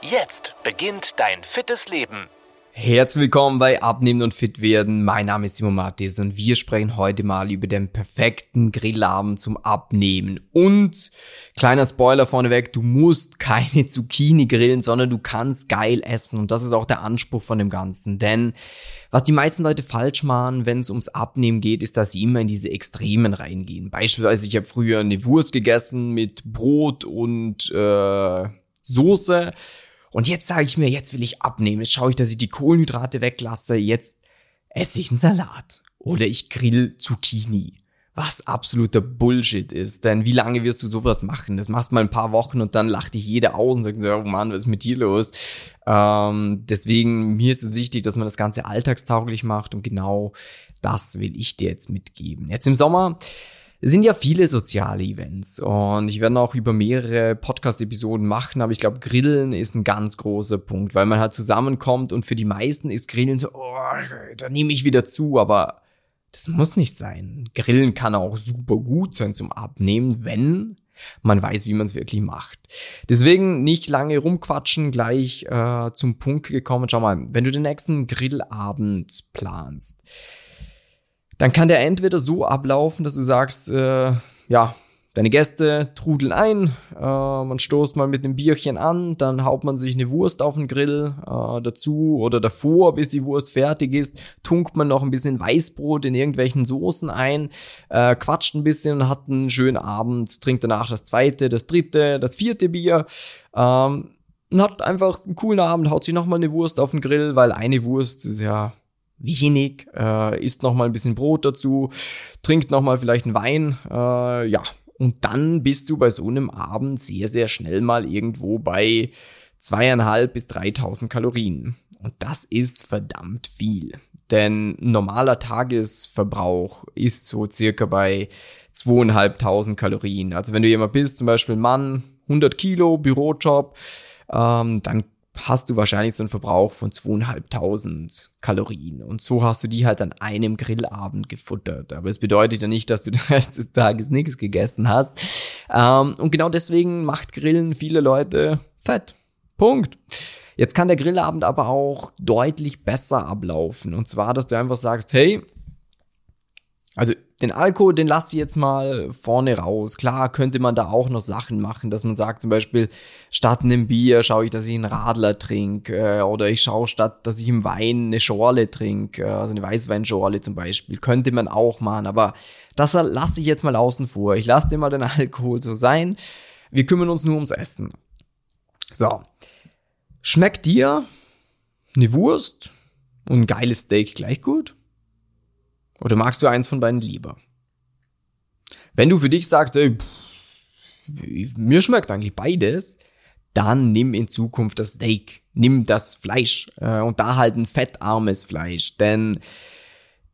Jetzt beginnt dein fittes Leben. Herzlich willkommen bei Abnehmen und Fit werden. Mein Name ist Simon Mattis und wir sprechen heute mal über den perfekten Grillabend zum Abnehmen. Und kleiner Spoiler vorneweg, du musst keine Zucchini grillen, sondern du kannst geil essen. Und das ist auch der Anspruch von dem Ganzen. Denn was die meisten Leute falsch machen, wenn es ums Abnehmen geht, ist, dass sie immer in diese Extremen reingehen. Beispielsweise, ich habe früher eine Wurst gegessen mit Brot und äh, Soße und jetzt sage ich mir, jetzt will ich abnehmen. Jetzt schaue ich, dass ich die Kohlenhydrate weglasse. Jetzt esse ich einen Salat. Oder ich grill Zucchini. Was absoluter Bullshit ist. Denn wie lange wirst du sowas machen? Das machst mal ein paar Wochen und dann lacht dich jeder aus und sagt, oh Mann, was ist mit dir los? Ähm, deswegen, mir ist es wichtig, dass man das Ganze alltagstauglich macht und genau das will ich dir jetzt mitgeben. Jetzt im Sommer sind ja viele soziale Events und ich werde auch über mehrere Podcast-Episoden machen, aber ich glaube, Grillen ist ein ganz großer Punkt, weil man halt zusammenkommt und für die meisten ist Grillen so, oh, da nehme ich wieder zu, aber das muss nicht sein. Grillen kann auch super gut sein zum Abnehmen, wenn man weiß, wie man es wirklich macht. Deswegen nicht lange rumquatschen, gleich äh, zum Punkt gekommen. Schau mal, wenn du den nächsten Grillabend planst, dann kann der entweder so ablaufen, dass du sagst, äh, ja, deine Gäste trudeln ein, äh, man stoßt mal mit einem Bierchen an, dann haut man sich eine Wurst auf den Grill äh, dazu oder davor, bis die Wurst fertig ist, tunkt man noch ein bisschen Weißbrot in irgendwelchen Soßen ein, äh, quatscht ein bisschen, hat einen schönen Abend, trinkt danach das zweite, das dritte, das vierte Bier. Ähm, und hat einfach einen coolen Abend, haut sich nochmal eine Wurst auf den Grill, weil eine Wurst ist ja wenig, äh, isst noch mal ein bisschen Brot dazu, trinkt noch mal vielleicht einen Wein, äh, ja. Und dann bist du bei so einem Abend sehr, sehr schnell mal irgendwo bei zweieinhalb bis dreitausend Kalorien. Und das ist verdammt viel. Denn normaler Tagesverbrauch ist so circa bei zweieinhalbtausend Kalorien. Also wenn du jemand bist, zum Beispiel Mann, 100 Kilo, Bürojob, ähm, dann hast du wahrscheinlich so einen Verbrauch von zweieinhalbtausend Kalorien. Und so hast du die halt an einem Grillabend gefuttert. Aber es bedeutet ja nicht, dass du den Rest des Tages nichts gegessen hast. Ähm, und genau deswegen macht Grillen viele Leute fett. Punkt. Jetzt kann der Grillabend aber auch deutlich besser ablaufen. Und zwar, dass du einfach sagst, hey, also den Alkohol, den lasse ich jetzt mal vorne raus. Klar könnte man da auch noch Sachen machen, dass man sagt zum Beispiel, statt einem Bier schaue ich, dass ich einen Radler trinke äh, oder ich schaue statt, dass ich im Wein eine Schorle trinke, äh, also eine Weißweinschorle zum Beispiel, könnte man auch machen, aber das lasse ich jetzt mal außen vor. Ich lasse dir mal den Alkohol so sein. Wir kümmern uns nur ums Essen. So. Schmeckt dir eine Wurst und ein geiles Steak gleich gut? Oder magst du eins von beiden lieber? Wenn du für dich sagst, ey, pff, mir schmeckt eigentlich beides, dann nimm in Zukunft das Steak, nimm das Fleisch äh, und da halt ein fettarmes Fleisch, denn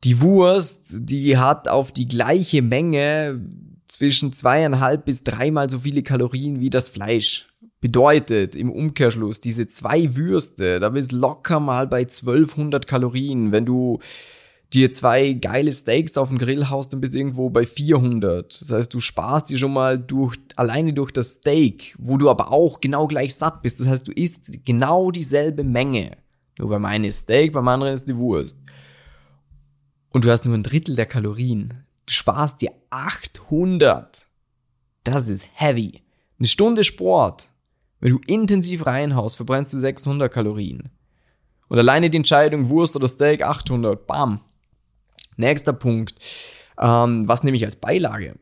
die Wurst, die hat auf die gleiche Menge zwischen zweieinhalb bis dreimal so viele Kalorien wie das Fleisch. Bedeutet im Umkehrschluss, diese zwei Würste, da bist locker mal bei 1200 Kalorien. Wenn du dir zwei geile Steaks auf den Grill haust, dann bist du irgendwo bei 400. Das heißt, du sparst dir schon mal durch, alleine durch das Steak, wo du aber auch genau gleich satt bist. Das heißt, du isst genau dieselbe Menge. Nur beim einen ist Steak, beim anderen ist die Wurst. Und du hast nur ein Drittel der Kalorien. Du sparst dir 800. Das ist heavy. Eine Stunde Sport. Wenn du intensiv reinhaust, verbrennst du 600 Kalorien. Und alleine die Entscheidung Wurst oder Steak 800. Bam. Nächster Punkt. Ähm, was nehme ich als Beilage?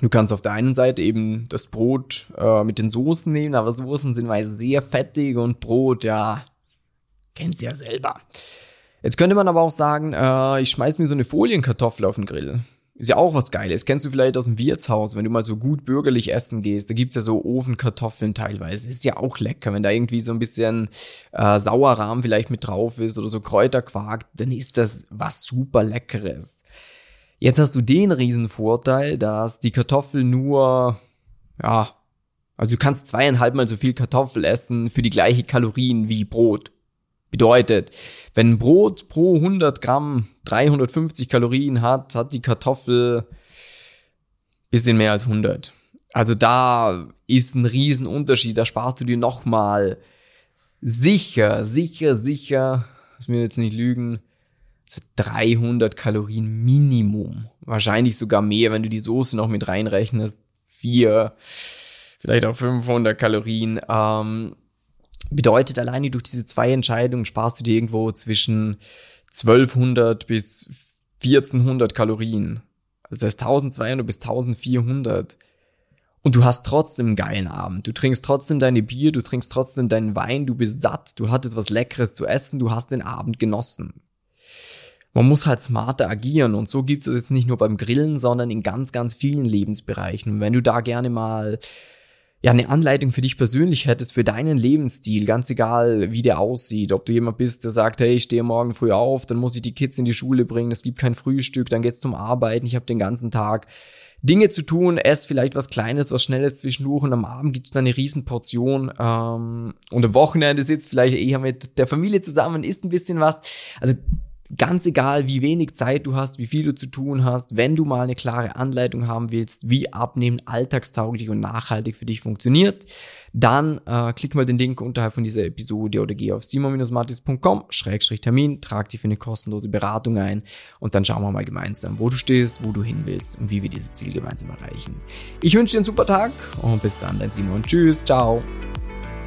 Du kannst auf der einen Seite eben das Brot äh, mit den Soßen nehmen, aber Soßen sind meist sehr fettig und Brot, ja, kennst ja selber. Jetzt könnte man aber auch sagen, äh, ich schmeiß mir so eine Folienkartoffel auf den Grill. Ist ja auch was Geiles. Kennst du vielleicht aus dem Wirtshaus, wenn du mal so gut bürgerlich essen gehst, da gibt's ja so Ofenkartoffeln teilweise. Ist ja auch lecker, wenn da irgendwie so ein bisschen äh, Sauerrahm vielleicht mit drauf ist oder so Kräuterquark, dann ist das was super Leckeres. Jetzt hast du den riesen Vorteil, dass die Kartoffel nur, ja, also du kannst zweieinhalb mal so viel Kartoffel essen für die gleiche Kalorien wie Brot. Bedeutet, wenn Brot pro 100 Gramm 350 Kalorien hat, hat die Kartoffel bisschen mehr als 100. Also da ist ein Riesenunterschied. Da sparst du dir nochmal sicher, sicher, sicher, lass mir jetzt nicht lügen, 300 Kalorien Minimum. Wahrscheinlich sogar mehr, wenn du die Soße noch mit reinrechnest. Vier, vielleicht auch 500 Kalorien. Ähm, Bedeutet alleine durch diese zwei Entscheidungen sparst du dir irgendwo zwischen 1200 bis 1400 Kalorien. Also das heißt 1200 bis 1400. Und du hast trotzdem einen geilen Abend. Du trinkst trotzdem deine Bier, du trinkst trotzdem deinen Wein, du bist satt, du hattest was Leckeres zu essen, du hast den Abend genossen. Man muss halt smarter agieren und so gibt es jetzt nicht nur beim Grillen, sondern in ganz, ganz vielen Lebensbereichen. Und wenn du da gerne mal ja, eine Anleitung für dich persönlich hättest, für deinen Lebensstil, ganz egal, wie der aussieht, ob du jemand bist, der sagt, hey, ich stehe morgen früh auf, dann muss ich die Kids in die Schule bringen, es gibt kein Frühstück, dann geht's zum Arbeiten, ich habe den ganzen Tag Dinge zu tun, ess vielleicht was Kleines, was Schnelles zwischendurch und am Abend gibt's dann eine Riesenportion ähm, und am Wochenende sitzt vielleicht eher mit der Familie zusammen, isst ein bisschen was. Also ganz egal, wie wenig Zeit du hast, wie viel du zu tun hast, wenn du mal eine klare Anleitung haben willst, wie Abnehmen alltagstauglich und nachhaltig für dich funktioniert, dann äh, klick mal den Link unterhalb von dieser Episode oder geh auf simon-matis.com-termin, trag dich für eine kostenlose Beratung ein und dann schauen wir mal gemeinsam, wo du stehst, wo du hin willst und wie wir dieses Ziel gemeinsam erreichen. Ich wünsche dir einen super Tag und bis dann, dein Simon. Tschüss, ciao.